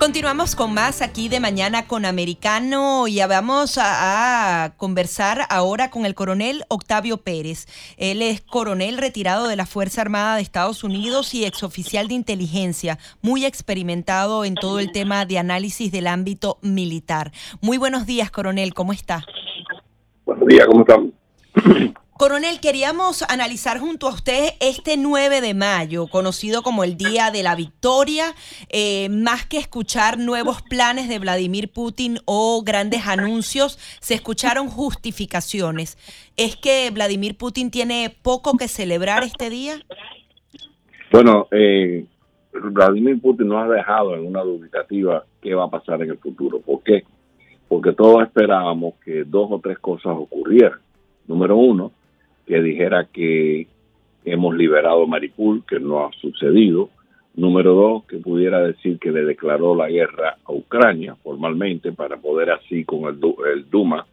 Continuamos con más aquí de mañana con Americano y vamos a, conversar ahora con el coronel Octavio Pérez. Él es coronel retirado de la Fuerza Armada de Estados Unidos y exoficial de inteligencia, muy experimentado en todo el tema de análisis del ámbito militar. Muy buenos días, coronel, ¿cómo está? Buenos días, ¿cómo estamos? Coronel, queríamos analizar junto a usted este 9 de mayo, conocido como el Día de la Victoria, eh, más que escuchar nuevos planes de Vladimir Putin o grandes anuncios, se escucharon justificaciones. ¿Es que Vladimir Putin tiene poco que celebrar este día? Bueno, eh, Vladimir Putin nos ha dejado en una dubitativa qué va a pasar en el futuro. ¿Por qué? Porque todos esperábamos que dos o tres cosas ocurrieran. Número uno, que dijera que hemos liberado Maripul, que no ha sucedido. Número dos, que pudiera decir que le declaró la guerra a Ucrania formalmente para poder así con el, el Duma,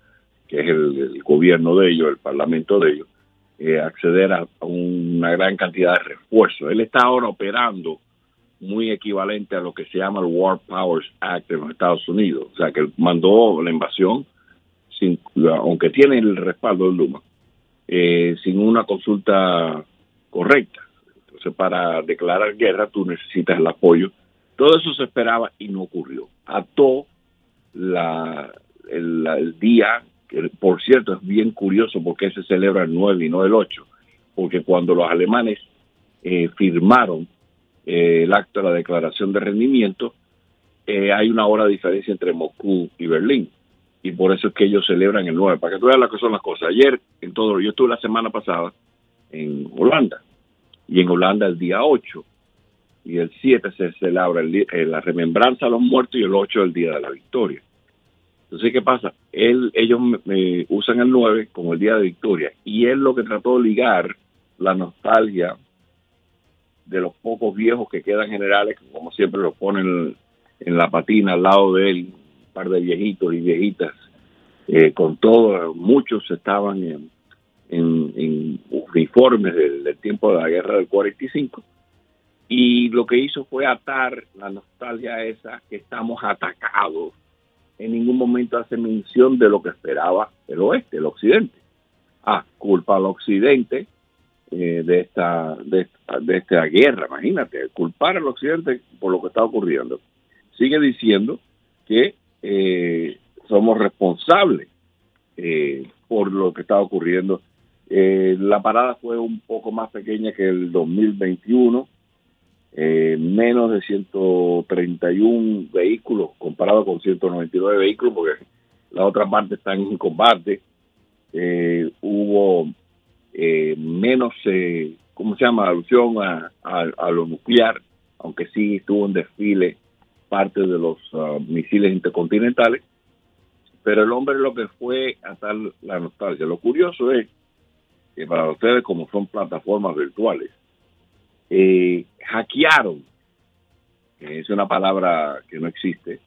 que es el, gobierno de ellos, el parlamento de ellos, eh, acceder a, una gran cantidad de refuerzos. Él está ahora operando muy equivalente a lo que se llama el War Powers Act en los Estados Unidos. O sea, que mandó la invasión, sin, aunque tiene el respaldo del Duma, eh, sin una consulta correcta. Entonces, para declarar guerra, tú necesitas el apoyo. Todo eso se esperaba y no ocurrió. Ató la, el, día, que por cierto es bien curioso porque se celebra el 9 y no el 8, porque cuando los alemanes eh, firmaron eh, el acto de la declaración de rendimiento, hay una hora de diferencia entre Moscú y Berlín y por eso es que ellos celebran el 9, para que tú veas lo que son las cosas. Ayer, en todo, yo estuve la semana pasada en Holanda, y en Holanda el día 8, y el 7 se celebra el eh, la remembranza a los muertos y el 8 el día de la victoria. Entonces, ¿qué pasa? Él, ellos me, usan el 9 como el día de victoria, y él lo que trató de ligar la nostalgia de los pocos viejos que quedan generales, como siempre lo ponen en la patina al lado de él, par de viejitos y viejitas, eh, con todo, muchos estaban en, en, uniformes del, tiempo de la guerra del 45, y lo que hizo fue atar la nostalgia esa que estamos atacados. En ningún momento hace mención de lo que esperaba el oeste, el occidente. Ah, culpa al occidente eh, de, esta, de, de esta guerra, imagínate, culpar al occidente por lo que está ocurriendo. Sigue diciendo que eh, somos responsables eh, por lo que está ocurriendo. Eh, la parada fue un poco más pequeña que el 2021, menos de 131 vehículos comparado con 199 vehículos, porque la otra parte está en combate. hubo menos, ¿cómo se llama?, alusión a, a lo nuclear, aunque sí estuvo en desfile parte de los uh, misiles intercontinentales, pero el hombre lo que fue hasta la nostalgia. Lo curioso es que para ustedes, como son plataformas virtuales, eh, hackearon, que es una palabra que no existe,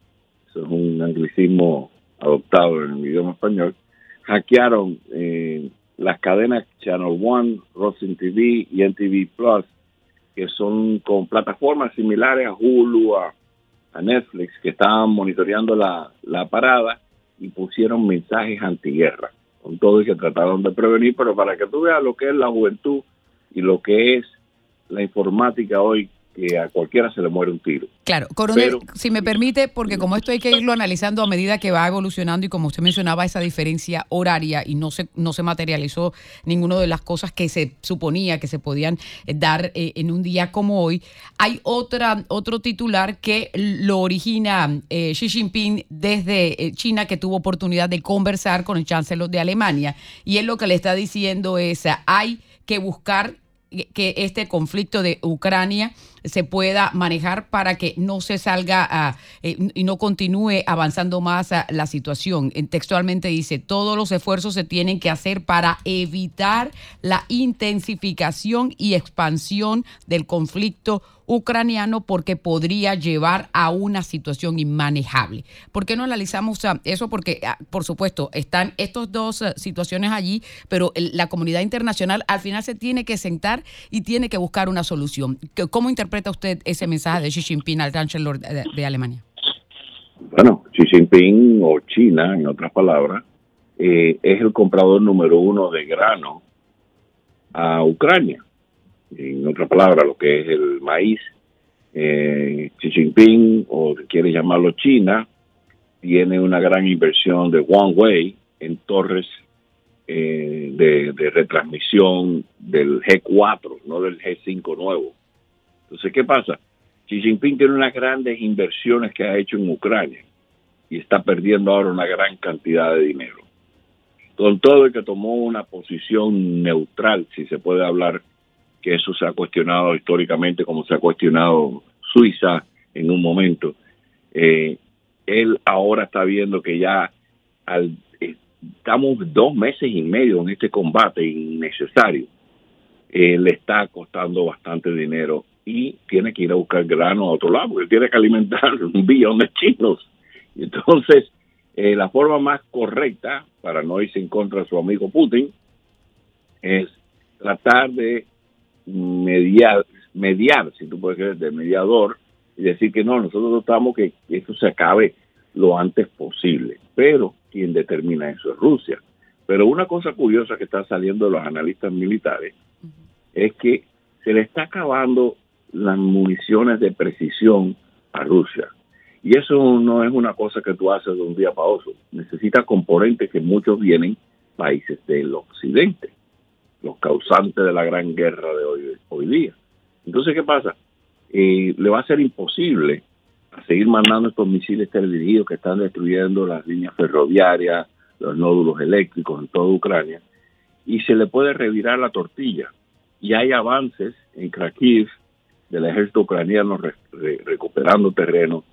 eso es un anglicismo adoptado en el idioma español, hackearon eh, las cadenas Channel One, Rosin TV y NTV Plus, que son con plataformas similares a Hulu, a a Netflix que estaban monitoreando la, la parada y pusieron mensajes antiguerra, con todo y que trataron de prevenir, pero para que tú veas lo que es la juventud y lo que es la informática hoy que a cualquiera se le muere un tiro. Claro, coronel, si me permite, porque como esto hay que irlo analizando a medida que va evolucionando y como usted mencionaba esa diferencia horaria y no se no se materializó ninguna de las cosas que se suponía que se podían eh, dar eh, en un día como hoy, hay otra otro titular que lo origina eh, Xi Jinping desde China que tuvo oportunidad de conversar con el chancellor de Alemania y él lo que le está diciendo es hay que buscar que este conflicto de Ucrania se pueda manejar para que no se salga eh, y no continúe avanzando más la situación. Textualmente dice, todos los esfuerzos se tienen que hacer para evitar la intensificación y expansión del conflicto ucraniano porque podría llevar a una situación inmanejable. ¿Por qué no analizamos eso? Porque, ah, por supuesto, están estas dos eh, situaciones allí, pero la comunidad internacional al final se tiene que sentar y tiene que buscar una solución. ¿Cómo interpreta usted ese mensaje de Xi Jinping al canciller de, Alemania? Bueno, Xi Jinping o China, en otras palabras, eh, es el comprador número uno de grano a Ucrania. En otras palabras, lo que es el maíz. Eh, Xi Jinping, o si quiere llamarlo China, tiene una gran inversión de Huawei en torres eh, de, de, retransmisión del G4, no del G5 nuevo. Entonces, ¿qué pasa? Xi Jinping tiene unas grandes inversiones que ha hecho en Ucrania y está perdiendo ahora una gran cantidad de dinero. Con todo el que tomó una posición neutral, si se puede hablar, que eso se ha cuestionado históricamente como se ha cuestionado Suiza en un momento, eh, él ahora está viendo que ya al, estamos dos meses y medio en este combate innecesario. Eh, le está costando bastante dinero y tiene que ir a buscar grano a otro lado, porque tiene que alimentar un billón de chinos. Entonces, eh, la forma más correcta para no irse en contra de su amigo Putin es tratar de mediar, mediar si tú puedes creer, de mediador y decir que no, nosotros estamos que esto se acabe lo antes posible. Pero quien determina eso es Rusia. Pero una cosa curiosa que está saliendo de los analistas militares es que se le está acabando las municiones de precisión a Rusia. Y eso no es una cosa que tú haces de un día para otro. Necesita componentes que muchos vienen países del occidente, los causantes de la gran guerra de hoy, hoy día. Entonces, ¿qué pasa? Eh, le va a ser imposible seguir mandando estos misiles teledirigidos que están destruyendo las líneas ferroviarias, los nódulos eléctricos en toda Ucrania, y se le puede revirar la tortilla. Y hay avances en Kharkiv del ejército ucraniano recuperando terreno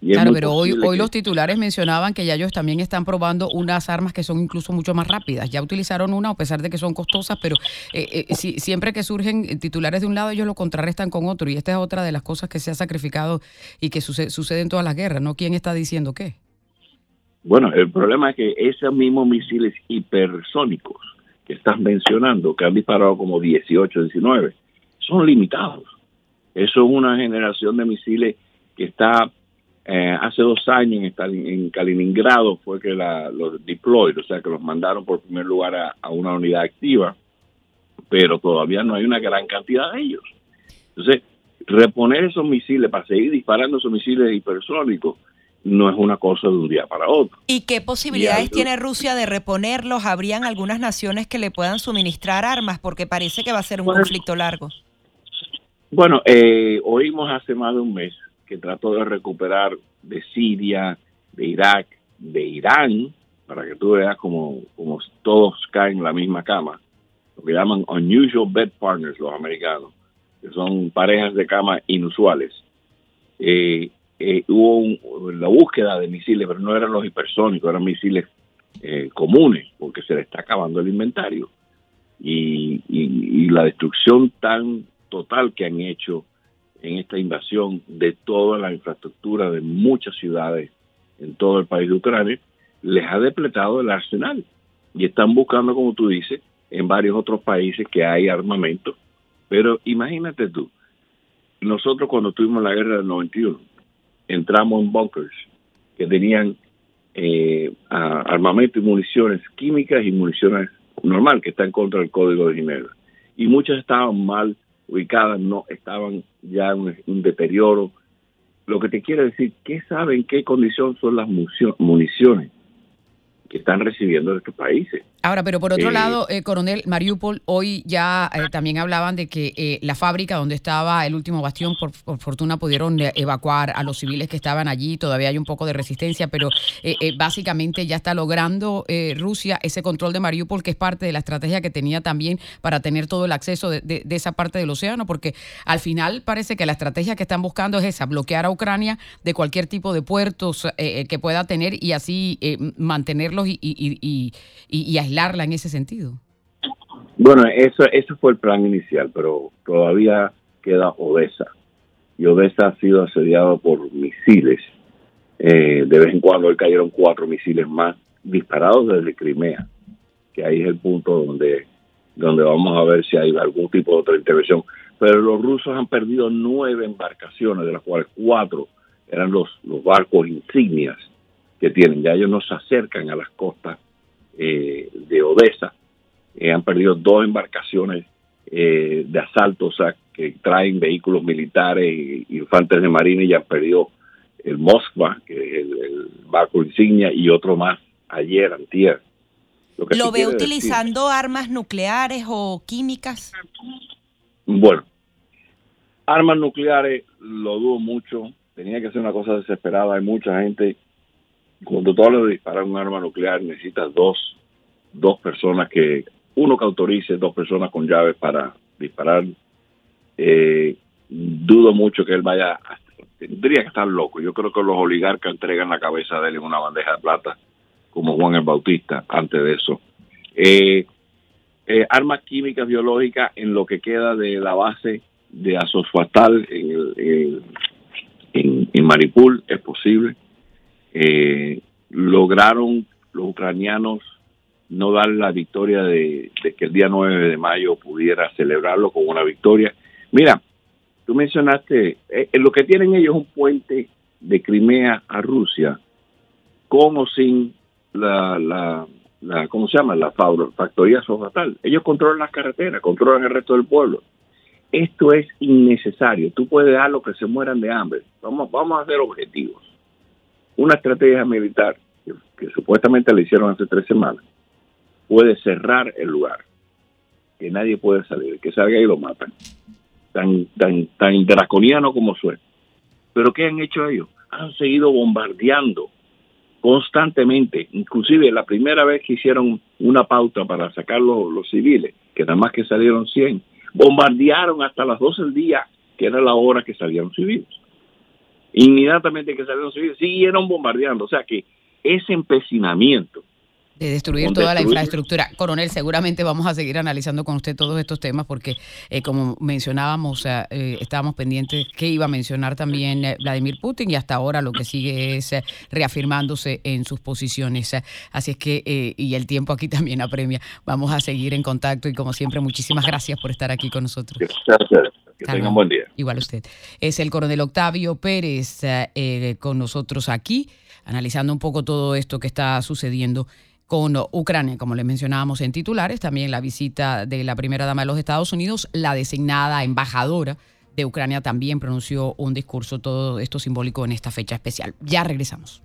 claro, pero hoy, hoy los titulares mencionaban que ya ellos también están probando unas armas que son incluso mucho más rápidas. Ya utilizaron una, a pesar de que son costosas, pero eh, eh, siempre que surgen titulares de un lado, ellos lo contrarrestan con otro. Y esta es otra de las cosas que se ha sacrificado y que sucede, sucede en todas las guerras, ¿no? ¿Quién está diciendo qué? Bueno, el problema es que esos mismos misiles hipersónicos que estás mencionando, que han disparado como 18, 19, son limitados. Eso es una generación de misiles que está eh, hace dos años en, en, Kaliningrado fue que la, los deployed, o sea, que los mandaron por primer lugar a, una unidad activa, pero todavía no hay una gran cantidad de ellos. Entonces, reponer esos misiles para seguir disparando esos misiles hipersónicos no es una cosa de un día para otro. ¿Y qué posibilidades tiene Rusia de reponerlos? ¿Habrían algunas naciones que le puedan suministrar armas? Porque parece que va a ser un conflicto largo. Bueno, eh, oímos hace más de un mes que trató de recuperar de Siria, de Irak, de Irán, para que tú veas como, como todos caen en la misma cama, lo que llaman unusual bed partners los americanos, que son parejas de cama inusuales. Eh, eh, hubo la búsqueda de misiles, pero no eran los hipersónicos, eran misiles eh, comunes, porque se le está acabando el inventario. y, la destrucción tan total que han hecho en esta invasión de toda la infraestructura de muchas ciudades en todo el país de Ucrania, les ha depletado el arsenal y están buscando, como tú dices, en varios otros países que hay armamento. Pero imagínate tú, nosotros cuando tuvimos la guerra del 91, entramos en bunkers que tenían eh, armamento y municiones químicas y municiones normal que están contra el Código de Ginebra. Y muchas estaban mal ubicadas no estaban ya en un deterioro. Lo que te quiere decir, ¿qué saben qué condición son las municiones? que están recibiendo de estos países. Ahora, pero por otro eh, lado, eh, coronel Mariupol, hoy ya eh, también hablaban de que la fábrica donde estaba el último bastión, por, fortuna pudieron evacuar a los civiles que estaban allí, todavía hay un poco de resistencia, pero básicamente ya está logrando Rusia ese control de Mariupol, que es parte de la estrategia que tenía también para tener todo el acceso de, de esa parte del océano, porque al final parece que la estrategia que están buscando es esa, bloquear a Ucrania de cualquier tipo de puertos que pueda tener y así mantener y, y, aislarla en ese sentido. Bueno, eso, eso fue el plan inicial, pero todavía queda Odessa. y Odessa ha sido asediado por misiles. Eh, de vez en cuando hoy cayeron cuatro misiles más disparados desde Crimea, que ahí es el punto donde, donde vamos a ver si hay algún tipo de otra intervención. Pero los rusos han perdido nueve embarcaciones, de las cuales cuatro eran los, los barcos insignias que tienen. Ya ellos no se acercan a las costas eh, de Odessa. Eh, han perdido dos embarcaciones eh, de asalto, o sea, que traen vehículos militares, infantes de marina y han perdido el Moskva, que es el, barco insignia, y otro más ayer, antier. Lo, ¿Lo ve utilizando armas nucleares o químicas? Bueno, armas nucleares lo dudo mucho. Tenía que ser una cosa desesperada. Hay mucha gente. Cuando tú hablas de disparar un arma nuclear, necesitas dos, dos personas que uno que autorice dos personas con llaves para disparar. Eh, dudo mucho que él vaya, tendría que estar loco. Yo creo que los oligarcas entregan la cabeza de él en una bandeja de plata, como Juan el Bautista, antes de eso. Eh, eh, armas químicas, biológicas, en lo que queda de la base de Azosfatal en, en, en, Maripul, es posible. Lograron los ucranianos no dar la victoria de, que el día 9 de mayo pudiera celebrarlo con una victoria. Mira, tú mencionaste, eh, lo que tienen ellos es un puente de Crimea a Rusia, con o sin la, la, la ¿cómo se llama? La factoría sofatal. Ellos controlan las carreteras, controlan el resto del pueblo. Esto es innecesario. Tú puedes dejarlo que se mueran de hambre. Vamos, vamos a hacer objetivos. Una estrategia militar que, supuestamente le hicieron hace tres semanas puede cerrar el lugar, que nadie puede salir, que salga y lo matan. Tan, tan, tan draconiano como suena. Pero ¿qué han hecho ellos? Han seguido bombardeando constantemente, inclusive la primera vez que hicieron una pauta para sacar los, los civiles, que nada más que salieron 100, bombardearon hasta las 12 del día, que era la hora que salían civiles. Inmediatamente que salieron civiles, siguieron bombardeando. O sea que ese empecinamiento de destruir toda la infraestructura. Coronel, seguramente vamos a seguir analizando con usted todos estos temas porque, eh, como mencionábamos, eh, estábamos pendientes que iba a mencionar también eh, Vladimir Putin y hasta ahora lo que sigue es reafirmándose en sus posiciones. Así es que, y el tiempo aquí también apremia, vamos a seguir en contacto y como siempre, muchísimas gracias por estar aquí con nosotros. Gracias. Que tengan buen día. Igual usted. Es el coronel Octavio Pérez con nosotros aquí, analizando un poco todo esto que está sucediendo con Ucrania, como le mencionábamos en titulares, también la visita de la primera dama de los Estados Unidos, la designada embajadora de Ucrania también pronunció un discurso, todo esto simbólico en esta fecha especial. Ya regresamos.